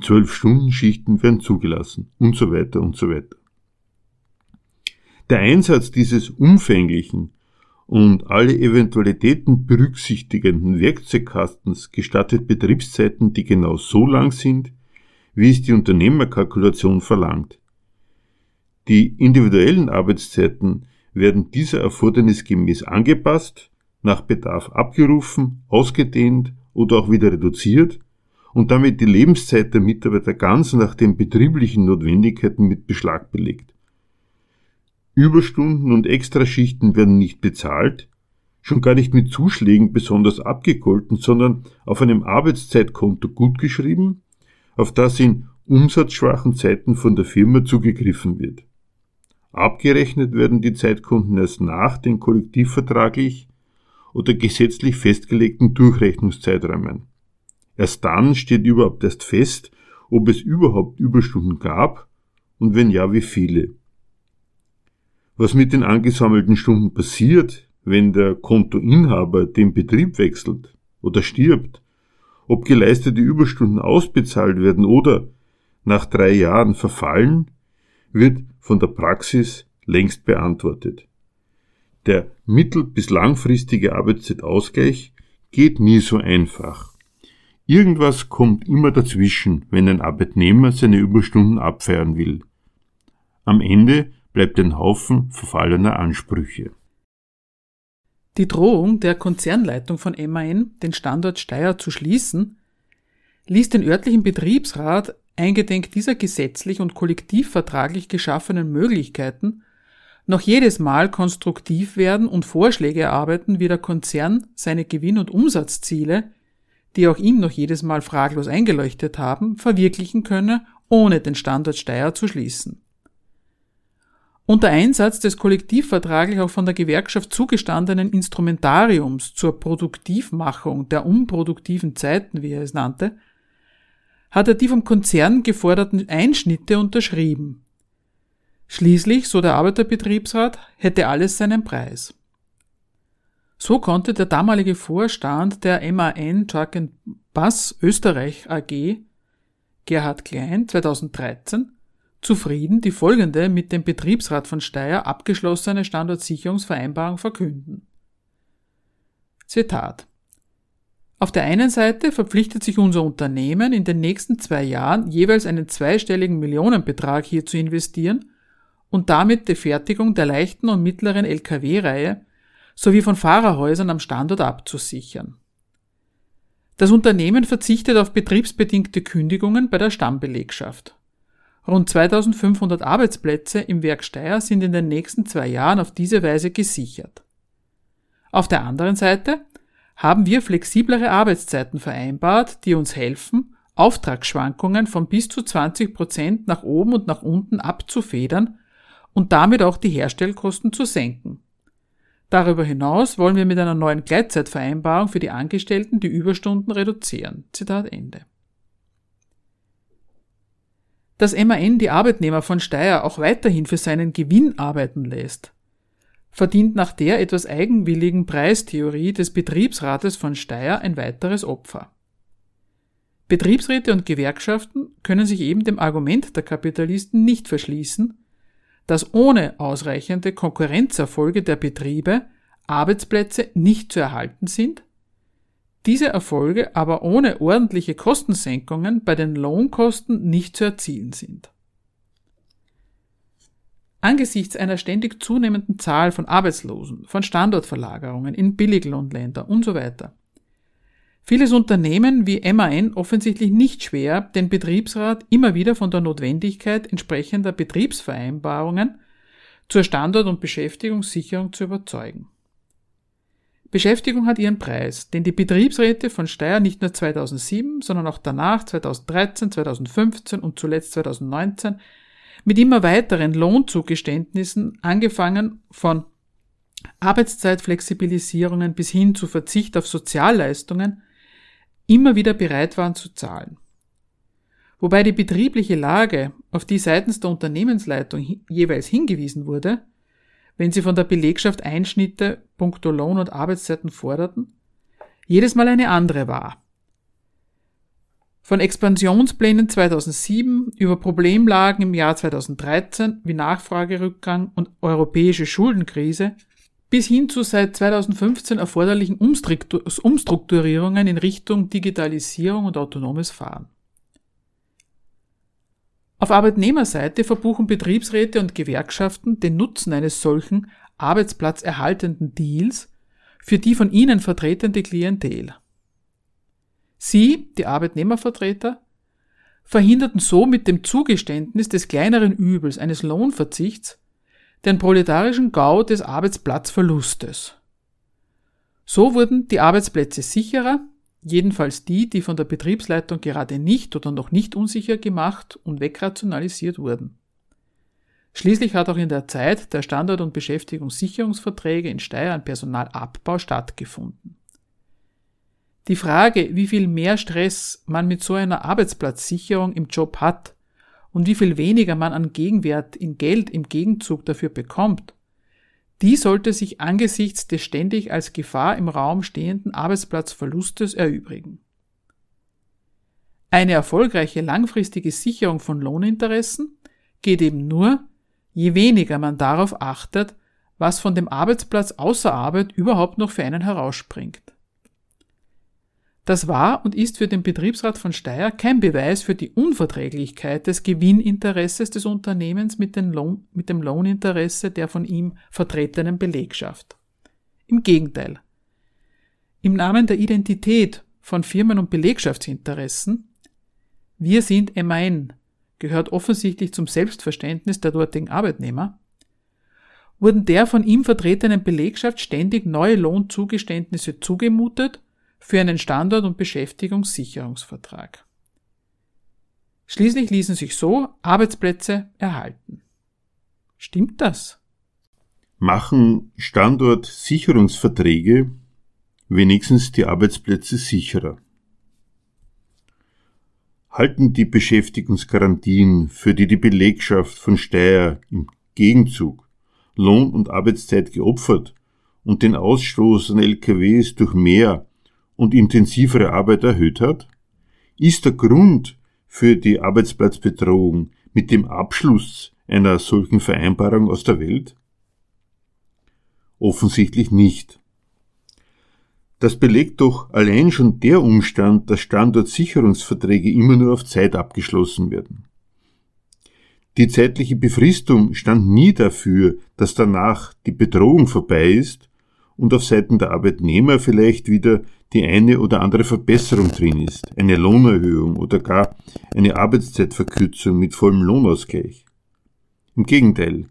Zwölf Stunden Schichten werden zugelassen und so weiter und so weiter. Der Einsatz dieses umfänglichen und alle Eventualitäten berücksichtigenden Werkzeugkastens gestattet Betriebszeiten, die genau so lang sind, wie es die Unternehmerkalkulation verlangt. Die individuellen Arbeitszeiten werden dieser Erfordernis gemäß angepasst, nach Bedarf abgerufen, ausgedehnt oder auch wieder reduziert und damit die Lebenszeit der Mitarbeiter ganz nach den betrieblichen Notwendigkeiten mit Beschlag belegt. Überstunden und Extraschichten werden nicht bezahlt, schon gar nicht mit Zuschlägen besonders abgegolten, sondern auf einem Arbeitszeitkonto gutgeschrieben, auf das in umsatzschwachen Zeiten von der Firma zugegriffen wird. Abgerechnet werden die Zeitkunden erst nach den kollektivvertraglich oder gesetzlich festgelegten Durchrechnungszeiträumen. Erst dann steht überhaupt erst fest, ob es überhaupt Überstunden gab und wenn ja, wie viele. Was mit den angesammelten Stunden passiert, wenn der Kontoinhaber den Betrieb wechselt oder stirbt, ob geleistete Überstunden ausbezahlt werden oder nach drei Jahren verfallen, wird von der Praxis längst beantwortet. Der mittel- bis langfristige Arbeitszeitausgleich geht nie so einfach. Irgendwas kommt immer dazwischen, wenn ein Arbeitnehmer seine Überstunden abfeiern will. Am Ende bleibt ein Haufen verfallener Ansprüche. Die Drohung der Konzernleitung von MAN, den Standort Steyr zu schließen, ließ den örtlichen Betriebsrat eingedenk dieser gesetzlich und kollektivvertraglich geschaffenen Möglichkeiten noch jedes Mal konstruktiv werden und Vorschläge erarbeiten, wie der Konzern seine Gewinn- und Umsatzziele die auch ihm noch jedes Mal fraglos eingeleuchtet haben, verwirklichen könne, ohne den Standort Steyr zu schließen. Unter Einsatz des kollektivvertraglich auch von der Gewerkschaft zugestandenen Instrumentariums zur Produktivmachung der unproduktiven Zeiten, wie er es nannte, hat er die vom Konzern geforderten Einschnitte unterschrieben. Schließlich, so der Arbeiterbetriebsrat, hätte alles seinen Preis. So konnte der damalige Vorstand der MAN Truck Bus Österreich AG, Gerhard Klein, 2013, zufrieden die folgende mit dem Betriebsrat von Steyr abgeschlossene Standortsicherungsvereinbarung verkünden. Zitat auf der einen Seite verpflichtet sich unser Unternehmen, in den nächsten zwei Jahren jeweils einen zweistelligen Millionenbetrag hier zu investieren und damit die Fertigung der leichten und mittleren Lkw-Reihe sowie von Fahrerhäusern am Standort abzusichern. Das Unternehmen verzichtet auf betriebsbedingte Kündigungen bei der Stammbelegschaft. Rund 2500 Arbeitsplätze im Werk Steyr sind in den nächsten zwei Jahren auf diese Weise gesichert. Auf der anderen Seite haben wir flexiblere Arbeitszeiten vereinbart, die uns helfen, Auftragsschwankungen von bis zu 20 Prozent nach oben und nach unten abzufedern und damit auch die Herstellkosten zu senken. Darüber hinaus wollen wir mit einer neuen Gleitzeitvereinbarung für die Angestellten die Überstunden reduzieren. Zitat Ende. Dass MAN die Arbeitnehmer von Steyr auch weiterhin für seinen Gewinn arbeiten lässt, verdient nach der etwas eigenwilligen Preistheorie des Betriebsrates von Steyr ein weiteres Opfer. Betriebsräte und Gewerkschaften können sich eben dem Argument der Kapitalisten nicht verschließen, dass ohne ausreichende Konkurrenzerfolge der Betriebe Arbeitsplätze nicht zu erhalten sind, diese Erfolge aber ohne ordentliche Kostensenkungen bei den Lohnkosten nicht zu erzielen sind. Angesichts einer ständig zunehmenden Zahl von Arbeitslosen, von Standortverlagerungen in Billiglohnländer und so Vieles Unternehmen wie MAN offensichtlich nicht schwer, den Betriebsrat immer wieder von der Notwendigkeit entsprechender Betriebsvereinbarungen zur Standort- und Beschäftigungssicherung zu überzeugen. Beschäftigung hat ihren Preis, den die Betriebsräte von Steyr nicht nur 2007, sondern auch danach 2013, 2015 und zuletzt 2019 mit immer weiteren Lohnzugeständnissen, angefangen von Arbeitszeitflexibilisierungen bis hin zu Verzicht auf Sozialleistungen, immer wieder bereit waren zu zahlen. Wobei die betriebliche Lage, auf die seitens der Unternehmensleitung jeweils hingewiesen wurde, wenn sie von der Belegschaft Einschnitte puncto Lohn und Arbeitszeiten forderten, jedes Mal eine andere war. Von Expansionsplänen 2007 über Problemlagen im Jahr 2013 wie Nachfragerückgang und europäische Schuldenkrise bis hin zu seit 2015 erforderlichen Umstrukturierungen in Richtung Digitalisierung und autonomes Fahren. Auf Arbeitnehmerseite verbuchen Betriebsräte und Gewerkschaften den Nutzen eines solchen arbeitsplatzerhaltenden Deals für die von ihnen vertretende Klientel. Sie, die Arbeitnehmervertreter, verhinderten so mit dem Zugeständnis des kleineren Übels eines Lohnverzichts den proletarischen Gau des Arbeitsplatzverlustes. So wurden die Arbeitsplätze sicherer, jedenfalls die, die von der Betriebsleitung gerade nicht oder noch nicht unsicher gemacht und wegrationalisiert wurden. Schließlich hat auch in der Zeit der Standard- und Beschäftigungssicherungsverträge in Steyr ein Personalabbau stattgefunden. Die Frage, wie viel mehr Stress man mit so einer Arbeitsplatzsicherung im Job hat, und wie viel weniger man an Gegenwert in Geld im Gegenzug dafür bekommt, die sollte sich angesichts des ständig als Gefahr im Raum stehenden Arbeitsplatzverlustes erübrigen. Eine erfolgreiche langfristige Sicherung von Lohninteressen geht eben nur, je weniger man darauf achtet, was von dem Arbeitsplatz außer Arbeit überhaupt noch für einen herausspringt. Das war und ist für den Betriebsrat von Steyr kein Beweis für die Unverträglichkeit des Gewinninteresses des Unternehmens mit, Lohn, mit, dem Lohninteresse der von ihm vertretenen Belegschaft. Im Gegenteil. Im Namen der Identität von Firmen- und Belegschaftsinteressen, wir sind MAN, gehört offensichtlich zum Selbstverständnis der dortigen Arbeitnehmer, wurden der von ihm vertretenen Belegschaft ständig neue Lohnzugeständnisse zugemutet für einen Standort- und Beschäftigungssicherungsvertrag. Schließlich ließen sich so Arbeitsplätze erhalten. Stimmt das? Machen Standortsicherungsverträge wenigstens die Arbeitsplätze sicherer? Halten die Beschäftigungsgarantien, für die die Belegschaft von Steyr im Gegenzug Lohn und Arbeitszeit geopfert und den Ausstoß an LKWs durch mehr und intensivere Arbeit erhöht hat? Ist der Grund für die Arbeitsplatzbedrohung mit dem Abschluss einer solchen Vereinbarung aus der Welt? Offensichtlich nicht. Das belegt doch allein schon der Umstand, dass Standortsicherungsverträge immer nur auf Zeit abgeschlossen werden. Die zeitliche Befristung stand nie dafür, dass danach die Bedrohung vorbei ist und auf Seiten der Arbeitnehmer vielleicht wieder die eine oder andere Verbesserung drin ist, eine Lohnerhöhung oder gar eine Arbeitszeitverkürzung mit vollem Lohnausgleich. Im Gegenteil,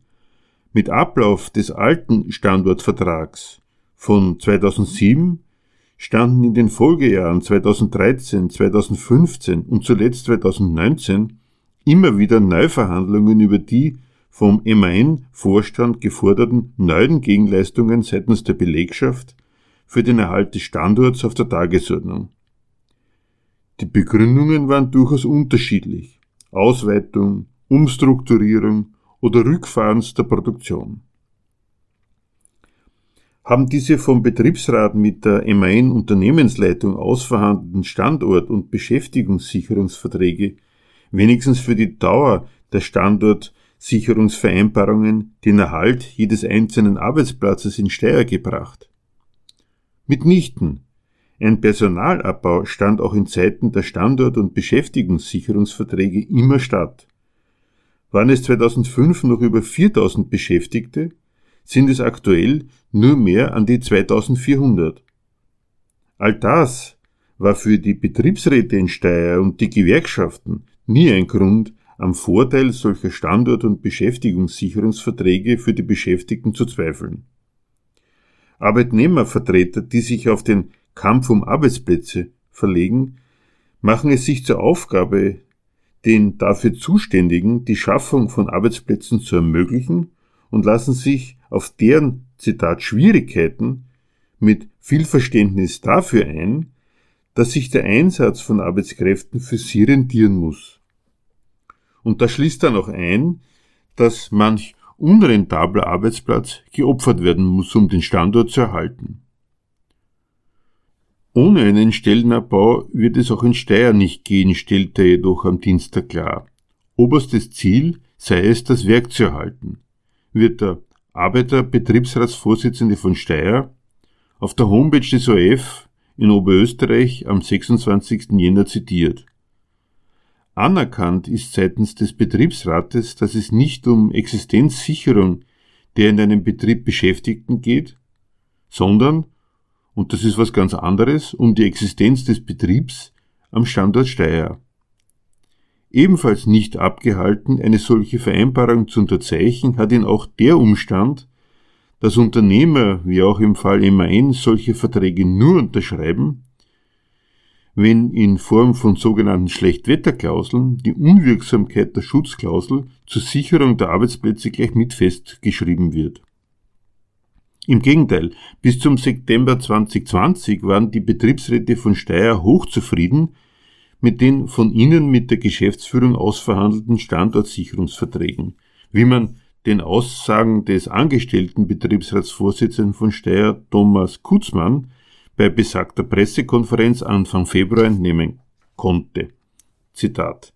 mit Ablauf des alten Standortvertrags von 2007 standen in den Folgejahren 2013, 2015 und zuletzt 2019 immer wieder Neuverhandlungen über die vom MAN-Vorstand geforderten neuen Gegenleistungen seitens der Belegschaft für den Erhalt des Standorts auf der Tagesordnung. Die Begründungen waren durchaus unterschiedlich. Ausweitung, Umstrukturierung oder Rückfahrens der Produktion. Haben diese vom Betriebsrat mit der MAN Unternehmensleitung ausverhandelten Standort- und Beschäftigungssicherungsverträge wenigstens für die Dauer der Standortsicherungsvereinbarungen den Erhalt jedes einzelnen Arbeitsplatzes in Steyr gebracht? Mitnichten. Ein Personalabbau stand auch in Zeiten der Standort- und Beschäftigungssicherungsverträge immer statt. Waren es 2005 noch über 4000 Beschäftigte, sind es aktuell nur mehr an die 2400. All das war für die Betriebsräte in Steyr und die Gewerkschaften nie ein Grund, am Vorteil solcher Standort- und Beschäftigungssicherungsverträge für die Beschäftigten zu zweifeln. Arbeitnehmervertreter, die sich auf den Kampf um Arbeitsplätze verlegen, machen es sich zur Aufgabe, den dafür Zuständigen die Schaffung von Arbeitsplätzen zu ermöglichen und lassen sich auf deren, Zitat, Schwierigkeiten mit viel Verständnis dafür ein, dass sich der Einsatz von Arbeitskräften für sie rentieren muss. Und das schließt dann auch ein, dass manch unrentabler Arbeitsplatz geopfert werden muss, um den Standort zu erhalten. Ohne einen Stellenabbau wird es auch in Steyr nicht gehen, stellte er jedoch am Dienstag klar. Oberstes Ziel sei es, das Werk zu erhalten, wird der Arbeiterbetriebsratsvorsitzende von Steyr auf der Homepage des OF in Oberösterreich am 26. Jänner zitiert. Anerkannt ist seitens des Betriebsrates, dass es nicht um Existenzsicherung der in einem Betrieb Beschäftigten geht, sondern, und das ist was ganz anderes, um die Existenz des Betriebs am Standort Steyr. Ebenfalls nicht abgehalten, eine solche Vereinbarung zu unterzeichnen, hat ihn auch der Umstand, dass Unternehmer, wie auch im Fall MAN, solche Verträge nur unterschreiben, wenn in Form von sogenannten Schlechtwetterklauseln die Unwirksamkeit der Schutzklausel zur Sicherung der Arbeitsplätze gleich mit festgeschrieben wird. Im Gegenteil, bis zum September 2020 waren die Betriebsräte von Steyr hochzufrieden mit den von ihnen mit der Geschäftsführung ausverhandelten Standortsicherungsverträgen, wie man den Aussagen des angestellten Betriebsratsvorsitzenden von Steyr, Thomas Kutzmann, bei besagter Pressekonferenz Anfang Februar entnehmen konnte. Zitat.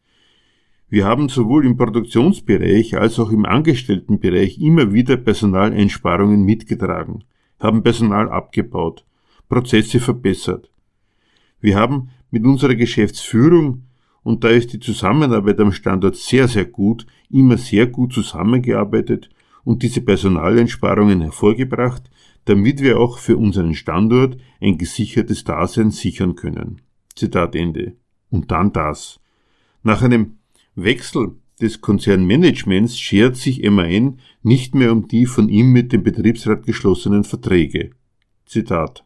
Wir haben sowohl im Produktionsbereich als auch im Angestelltenbereich immer wieder Personaleinsparungen mitgetragen, haben Personal abgebaut, Prozesse verbessert. Wir haben mit unserer Geschäftsführung, und da ist die Zusammenarbeit am Standort sehr, sehr gut, immer sehr gut zusammengearbeitet und diese Personaleinsparungen hervorgebracht, damit wir auch für unseren Standort ein gesichertes Dasein sichern können. Zitat Ende. Und dann das. Nach einem Wechsel des Konzernmanagements schert sich MAN nicht mehr um die von ihm mit dem Betriebsrat geschlossenen Verträge. Zitat.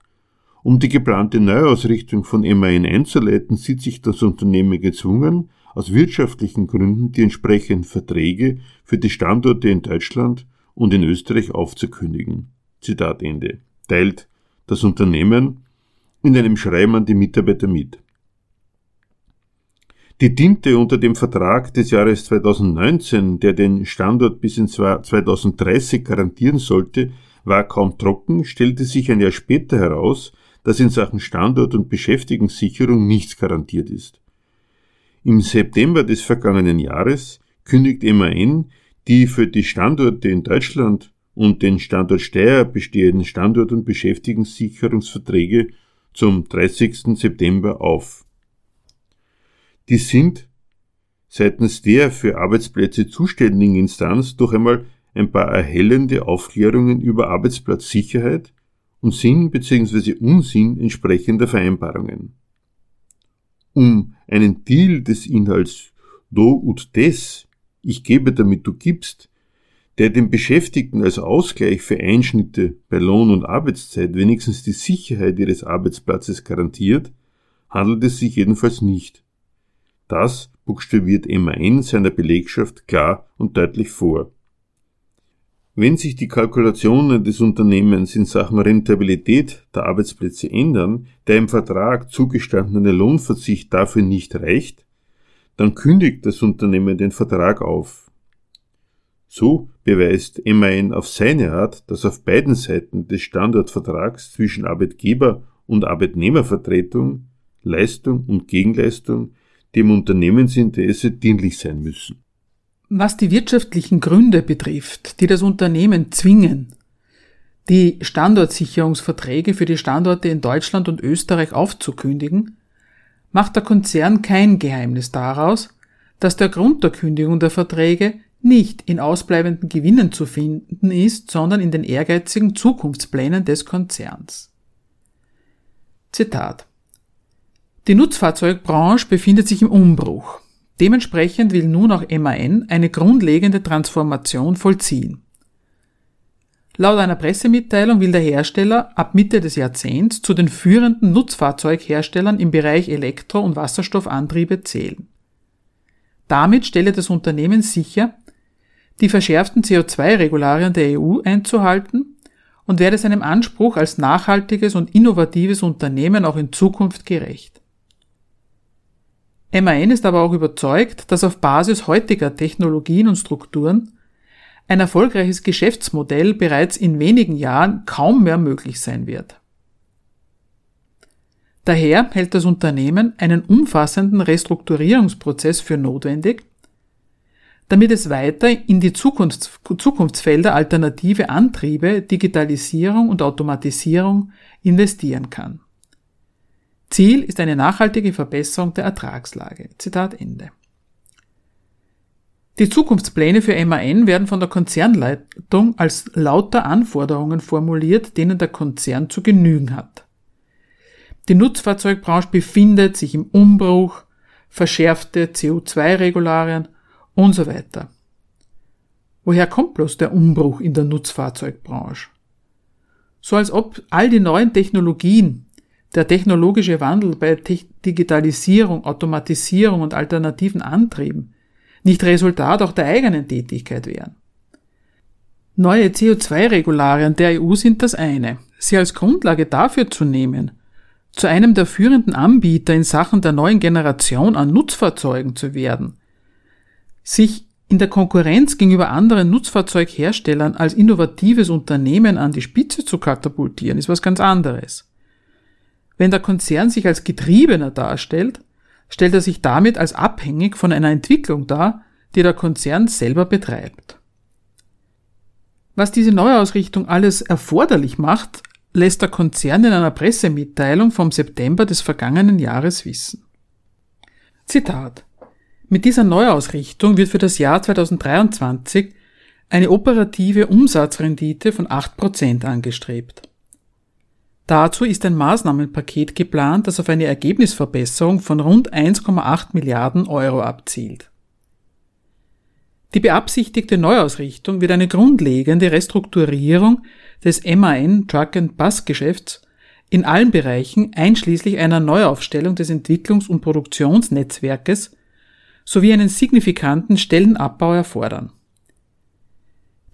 Um die geplante Neuausrichtung von MAN einzuleiten, sieht sich das Unternehmen gezwungen, aus wirtschaftlichen Gründen die entsprechenden Verträge für die Standorte in Deutschland und in Österreich aufzukündigen. Zitat Ende. Teilt das Unternehmen in einem Schreiben an die Mitarbeiter mit. Die Tinte unter dem Vertrag des Jahres 2019, der den Standort bis in 2030 garantieren sollte, war kaum trocken, stellte sich ein Jahr später heraus, dass in Sachen Standort- und Beschäftigungssicherung nichts garantiert ist. Im September des vergangenen Jahres kündigt MAN die für die Standorte in Deutschland und den Standort Steyr bestehenden Standort- und Beschäftigungssicherungsverträge zum 30. September auf. Die sind seitens der für Arbeitsplätze zuständigen Instanz durch einmal ein paar erhellende Aufklärungen über Arbeitsplatzsicherheit und Sinn bzw. Unsinn entsprechender Vereinbarungen. Um einen Deal des Inhalts do und des, ich gebe damit du gibst, der den Beschäftigten als Ausgleich für Einschnitte bei Lohn und Arbeitszeit wenigstens die Sicherheit ihres Arbeitsplatzes garantiert, handelt es sich jedenfalls nicht. Das buchstabiert MAN seiner Belegschaft klar und deutlich vor. Wenn sich die Kalkulationen des Unternehmens in Sachen Rentabilität der Arbeitsplätze ändern, der im Vertrag zugestandene Lohnverzicht dafür nicht reicht, dann kündigt das Unternehmen den Vertrag auf. So beweist MAN auf seine Art, dass auf beiden Seiten des Standortvertrags zwischen Arbeitgeber und Arbeitnehmervertretung Leistung und Gegenleistung dem Unternehmensinteresse dienlich sein müssen. Was die wirtschaftlichen Gründe betrifft, die das Unternehmen zwingen, die Standortsicherungsverträge für die Standorte in Deutschland und Österreich aufzukündigen, macht der Konzern kein Geheimnis daraus, dass der Grund der Kündigung der Verträge nicht in ausbleibenden Gewinnen zu finden ist, sondern in den ehrgeizigen Zukunftsplänen des Konzerns. Zitat die Nutzfahrzeugbranche befindet sich im Umbruch. Dementsprechend will nun auch MAN eine grundlegende Transformation vollziehen. Laut einer Pressemitteilung will der Hersteller ab Mitte des Jahrzehnts zu den führenden Nutzfahrzeugherstellern im Bereich Elektro- und Wasserstoffantriebe zählen. Damit stelle das Unternehmen sicher, die verschärften CO2-Regularien der EU einzuhalten und werde seinem Anspruch als nachhaltiges und innovatives Unternehmen auch in Zukunft gerecht. MAN ist aber auch überzeugt, dass auf Basis heutiger Technologien und Strukturen ein erfolgreiches Geschäftsmodell bereits in wenigen Jahren kaum mehr möglich sein wird. Daher hält das Unternehmen einen umfassenden Restrukturierungsprozess für notwendig, damit es weiter in die Zukunfts Zukunftsfelder alternative Antriebe, Digitalisierung und Automatisierung investieren kann. Ziel ist eine nachhaltige Verbesserung der Ertragslage. Zitat Ende. Die Zukunftspläne für MAN werden von der Konzernleitung als lauter Anforderungen formuliert, denen der Konzern zu genügen hat. Die Nutzfahrzeugbranche befindet sich im Umbruch, verschärfte CO2-Regularien und so weiter. Woher kommt bloß der Umbruch in der Nutzfahrzeugbranche? So als ob all die neuen Technologien, der technologische Wandel bei Digitalisierung, Automatisierung und alternativen Antrieben nicht Resultat auch der eigenen Tätigkeit wären. Neue CO2-Regularien der EU sind das eine. Sie als Grundlage dafür zu nehmen, zu einem der führenden Anbieter in Sachen der neuen Generation an Nutzfahrzeugen zu werden, sich in der Konkurrenz gegenüber anderen Nutzfahrzeugherstellern als innovatives Unternehmen an die Spitze zu katapultieren, ist was ganz anderes. Wenn der Konzern sich als Getriebener darstellt, stellt er sich damit als abhängig von einer Entwicklung dar, die der Konzern selber betreibt. Was diese Neuausrichtung alles erforderlich macht, lässt der Konzern in einer Pressemitteilung vom September des vergangenen Jahres wissen. Zitat. Mit dieser Neuausrichtung wird für das Jahr 2023 eine operative Umsatzrendite von 8% angestrebt. Dazu ist ein Maßnahmenpaket geplant, das auf eine Ergebnisverbesserung von rund 1,8 Milliarden Euro abzielt. Die beabsichtigte Neuausrichtung wird eine grundlegende Restrukturierung des MAN Truck and Bus Geschäfts in allen Bereichen einschließlich einer Neuaufstellung des Entwicklungs- und Produktionsnetzwerkes sowie einen signifikanten Stellenabbau erfordern.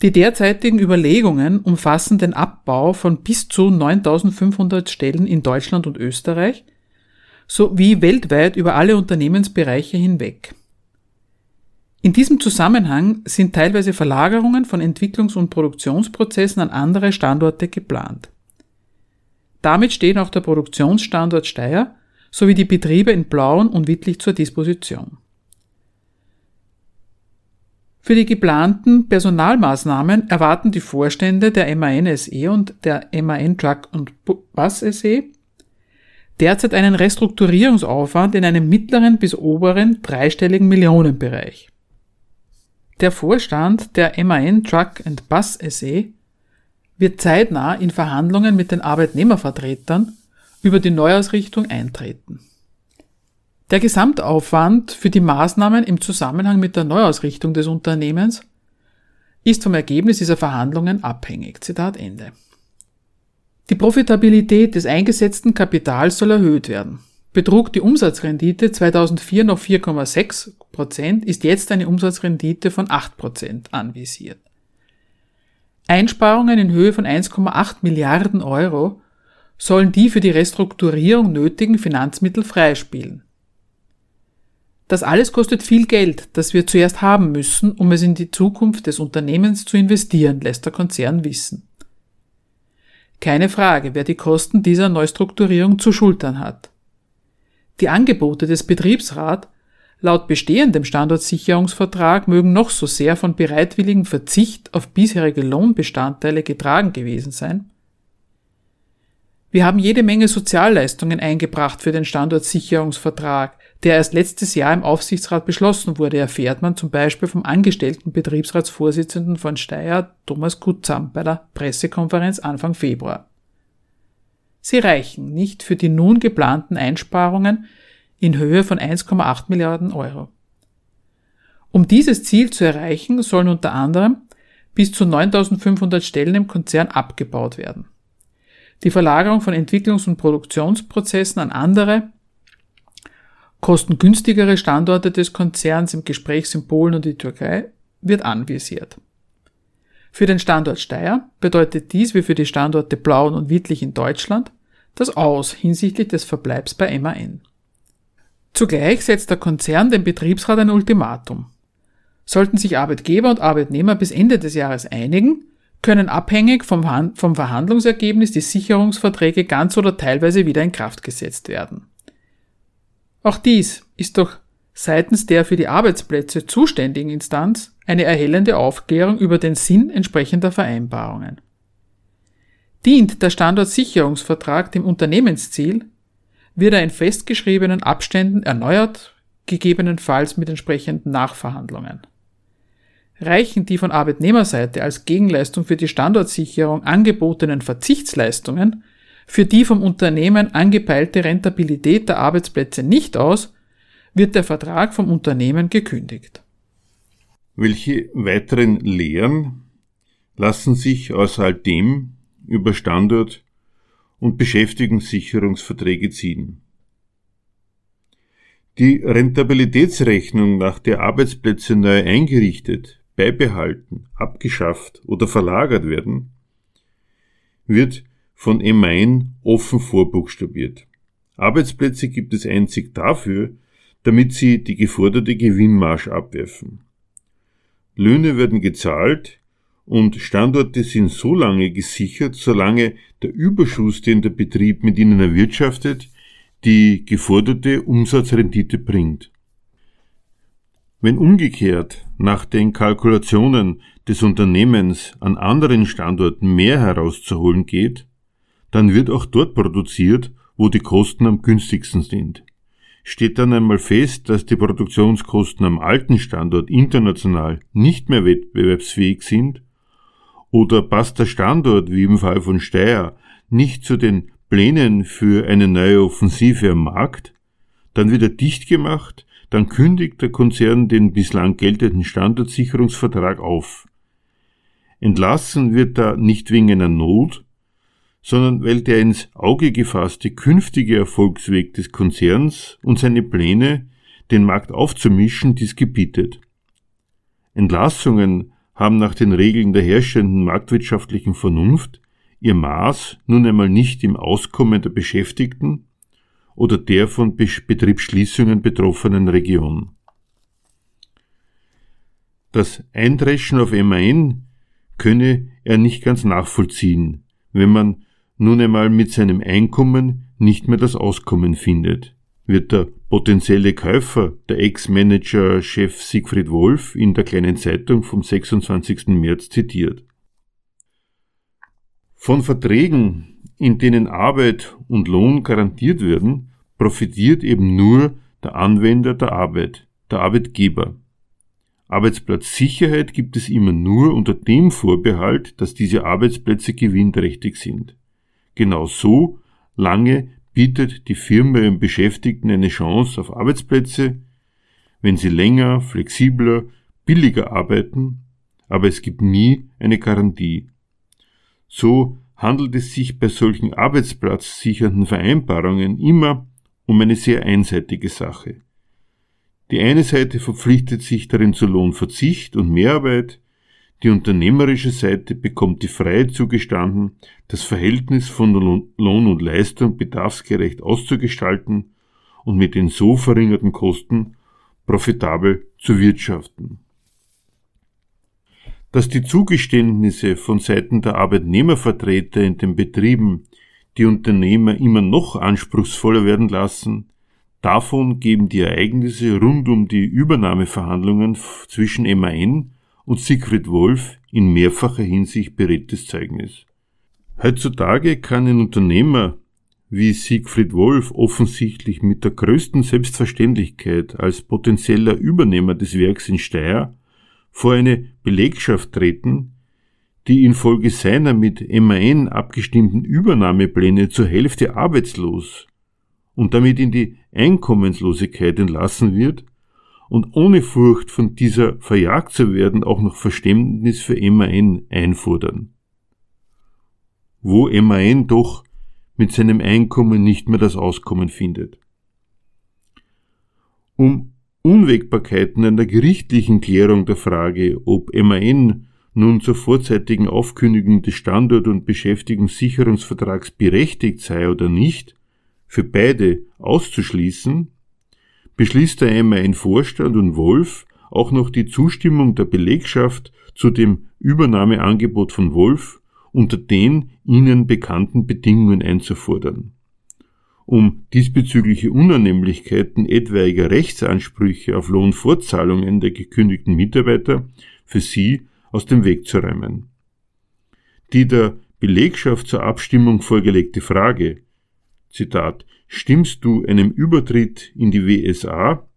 Die derzeitigen Überlegungen umfassen den Abbau von bis zu 9500 Stellen in Deutschland und Österreich sowie weltweit über alle Unternehmensbereiche hinweg. In diesem Zusammenhang sind teilweise Verlagerungen von Entwicklungs- und Produktionsprozessen an andere Standorte geplant. Damit stehen auch der Produktionsstandort Steyr sowie die Betriebe in Blauen und Wittlich zur Disposition. Für die geplanten Personalmaßnahmen erwarten die Vorstände der MAN SE und der MAN Truck und Bus SE derzeit einen Restrukturierungsaufwand in einem mittleren bis oberen dreistelligen Millionenbereich. Der Vorstand der MAN Truck and Bus SE wird zeitnah in Verhandlungen mit den Arbeitnehmervertretern über die Neuausrichtung eintreten. Der Gesamtaufwand für die Maßnahmen im Zusammenhang mit der Neuausrichtung des Unternehmens ist vom Ergebnis dieser Verhandlungen abhängig. Zitat Ende. Die Profitabilität des eingesetzten Kapitals soll erhöht werden. Betrug die Umsatzrendite 2004 noch 4,6 Prozent, ist jetzt eine Umsatzrendite von 8 Prozent anvisiert. Einsparungen in Höhe von 1,8 Milliarden Euro sollen die für die Restrukturierung nötigen Finanzmittel freispielen. Das alles kostet viel Geld, das wir zuerst haben müssen, um es in die Zukunft des Unternehmens zu investieren, lässt der Konzern wissen. Keine Frage, wer die Kosten dieser Neustrukturierung zu schultern hat. Die Angebote des Betriebsrat laut bestehendem Standortsicherungsvertrag mögen noch so sehr von bereitwilligem Verzicht auf bisherige Lohnbestandteile getragen gewesen sein. Wir haben jede Menge Sozialleistungen eingebracht für den Standortsicherungsvertrag, der erst letztes Jahr im Aufsichtsrat beschlossen wurde, erfährt man zum Beispiel vom angestellten Betriebsratsvorsitzenden von Steyr, Thomas Kutzam, bei der Pressekonferenz Anfang Februar. Sie reichen nicht für die nun geplanten Einsparungen in Höhe von 1,8 Milliarden Euro. Um dieses Ziel zu erreichen, sollen unter anderem bis zu 9500 Stellen im Konzern abgebaut werden. Die Verlagerung von Entwicklungs- und Produktionsprozessen an andere, kostengünstigere Standorte des Konzerns im Gespräch in Polen und die Türkei wird anvisiert. Für den Standort Steyr bedeutet dies wie für die Standorte Blauen und Wittlich in Deutschland das Aus hinsichtlich des Verbleibs bei MAN. Zugleich setzt der Konzern dem Betriebsrat ein Ultimatum. Sollten sich Arbeitgeber und Arbeitnehmer bis Ende des Jahres einigen, können abhängig vom Verhandlungsergebnis die Sicherungsverträge ganz oder teilweise wieder in Kraft gesetzt werden. Auch dies ist doch seitens der für die Arbeitsplätze zuständigen Instanz eine erhellende Aufklärung über den Sinn entsprechender Vereinbarungen. Dient der Standortsicherungsvertrag dem Unternehmensziel, wird er in festgeschriebenen Abständen erneuert, gegebenenfalls mit entsprechenden Nachverhandlungen. Reichen die von Arbeitnehmerseite als Gegenleistung für die Standortsicherung angebotenen Verzichtsleistungen für die vom Unternehmen angepeilte Rentabilität der Arbeitsplätze nicht aus, wird der Vertrag vom Unternehmen gekündigt. Welche weiteren Lehren lassen sich aus all dem über Standort und Beschäftigungssicherungsverträge ziehen? Die Rentabilitätsrechnung, nach der Arbeitsplätze neu eingerichtet, beibehalten, abgeschafft oder verlagert werden, wird von Emain offen vorbuchstabiert. Arbeitsplätze gibt es einzig dafür, damit sie die geforderte Gewinnmarsch abwerfen. Löhne werden gezahlt und Standorte sind so lange gesichert, solange der Überschuss, den der Betrieb mit ihnen erwirtschaftet, die geforderte Umsatzrendite bringt. Wenn umgekehrt nach den Kalkulationen des Unternehmens an anderen Standorten mehr herauszuholen geht, dann wird auch dort produziert, wo die Kosten am günstigsten sind. Steht dann einmal fest, dass die Produktionskosten am alten Standort international nicht mehr wettbewerbsfähig sind, oder passt der Standort, wie im Fall von Steyr, nicht zu den Plänen für eine neue Offensive am Markt, dann wird er dicht gemacht, dann kündigt der Konzern den bislang geltenden Standortsicherungsvertrag auf. Entlassen wird er nicht wegen einer Not, sondern weil der ins Auge gefasste künftige Erfolgsweg des Konzerns und seine Pläne, den Markt aufzumischen, dies gebietet. Entlassungen haben nach den Regeln der herrschenden marktwirtschaftlichen Vernunft ihr Maß nun einmal nicht im Auskommen der Beschäftigten oder der von Betriebsschließungen betroffenen Region. Das Eindreschen auf MAN könne er nicht ganz nachvollziehen, wenn man nun einmal mit seinem Einkommen nicht mehr das Auskommen findet, wird der potenzielle Käufer, der Ex-Manager-Chef Siegfried Wolf, in der kleinen Zeitung vom 26. März zitiert. Von Verträgen, in denen Arbeit und Lohn garantiert werden, profitiert eben nur der Anwender der Arbeit, der Arbeitgeber. Arbeitsplatzsicherheit gibt es immer nur unter dem Vorbehalt, dass diese Arbeitsplätze gewinnträchtig sind. Genau so lange bietet die Firma ihren Beschäftigten eine Chance auf Arbeitsplätze, wenn sie länger, flexibler, billiger arbeiten, aber es gibt nie eine Garantie. So handelt es sich bei solchen arbeitsplatzsichernden Vereinbarungen immer um eine sehr einseitige Sache. Die eine Seite verpflichtet sich darin zu Lohnverzicht und Mehrarbeit, die unternehmerische Seite bekommt die Freiheit zugestanden, das Verhältnis von Lohn und Leistung bedarfsgerecht auszugestalten und mit den so verringerten Kosten profitabel zu wirtschaften. Dass die Zugeständnisse von Seiten der Arbeitnehmervertreter in den Betrieben die Unternehmer immer noch anspruchsvoller werden lassen, davon geben die Ereignisse rund um die Übernahmeverhandlungen zwischen MAN und Siegfried Wolf in mehrfacher Hinsicht beredtes Zeugnis. Heutzutage kann ein Unternehmer wie Siegfried Wolf offensichtlich mit der größten Selbstverständlichkeit als potenzieller Übernehmer des Werks in Steyr vor eine Belegschaft treten, die infolge seiner mit MAN abgestimmten Übernahmepläne zur Hälfte arbeitslos und damit in die Einkommenslosigkeit entlassen wird und ohne Furcht von dieser verjagt zu werden auch noch Verständnis für MAN einfordern. Wo MAN doch mit seinem Einkommen nicht mehr das Auskommen findet. Um Unwägbarkeiten an der gerichtlichen Klärung der Frage, ob MAN nun zur vorzeitigen Aufkündigung des Standort- und Beschäftigungssicherungsvertrags berechtigt sei oder nicht, für beide auszuschließen, beschließt der MAN Vorstand und Wolf auch noch die Zustimmung der Belegschaft zu dem Übernahmeangebot von Wolf unter den ihnen bekannten Bedingungen einzufordern. Um diesbezügliche Unannehmlichkeiten etwaiger Rechtsansprüche auf Lohnfortzahlungen der gekündigten Mitarbeiter für sie aus dem Weg zu räumen. Die der Belegschaft zur Abstimmung vorgelegte Frage, Zitat, stimmst du einem Übertritt in die WSA,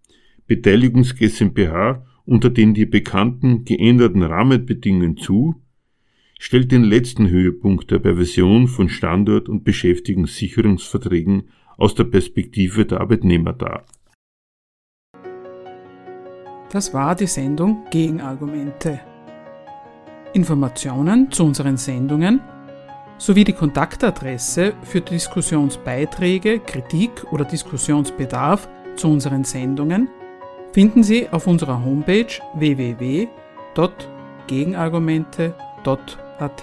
Beteiligungs GmbH unter den dir bekannten geänderten Rahmenbedingungen zu, stellt den letzten Höhepunkt der Perversion von Standort- und Beschäftigungssicherungsverträgen aus der Perspektive der Arbeitnehmer dar. Das war die Sendung Gegenargumente. Informationen zu unseren Sendungen sowie die Kontaktadresse für Diskussionsbeiträge, Kritik oder Diskussionsbedarf zu unseren Sendungen finden Sie auf unserer Homepage www.gegenargumente.at.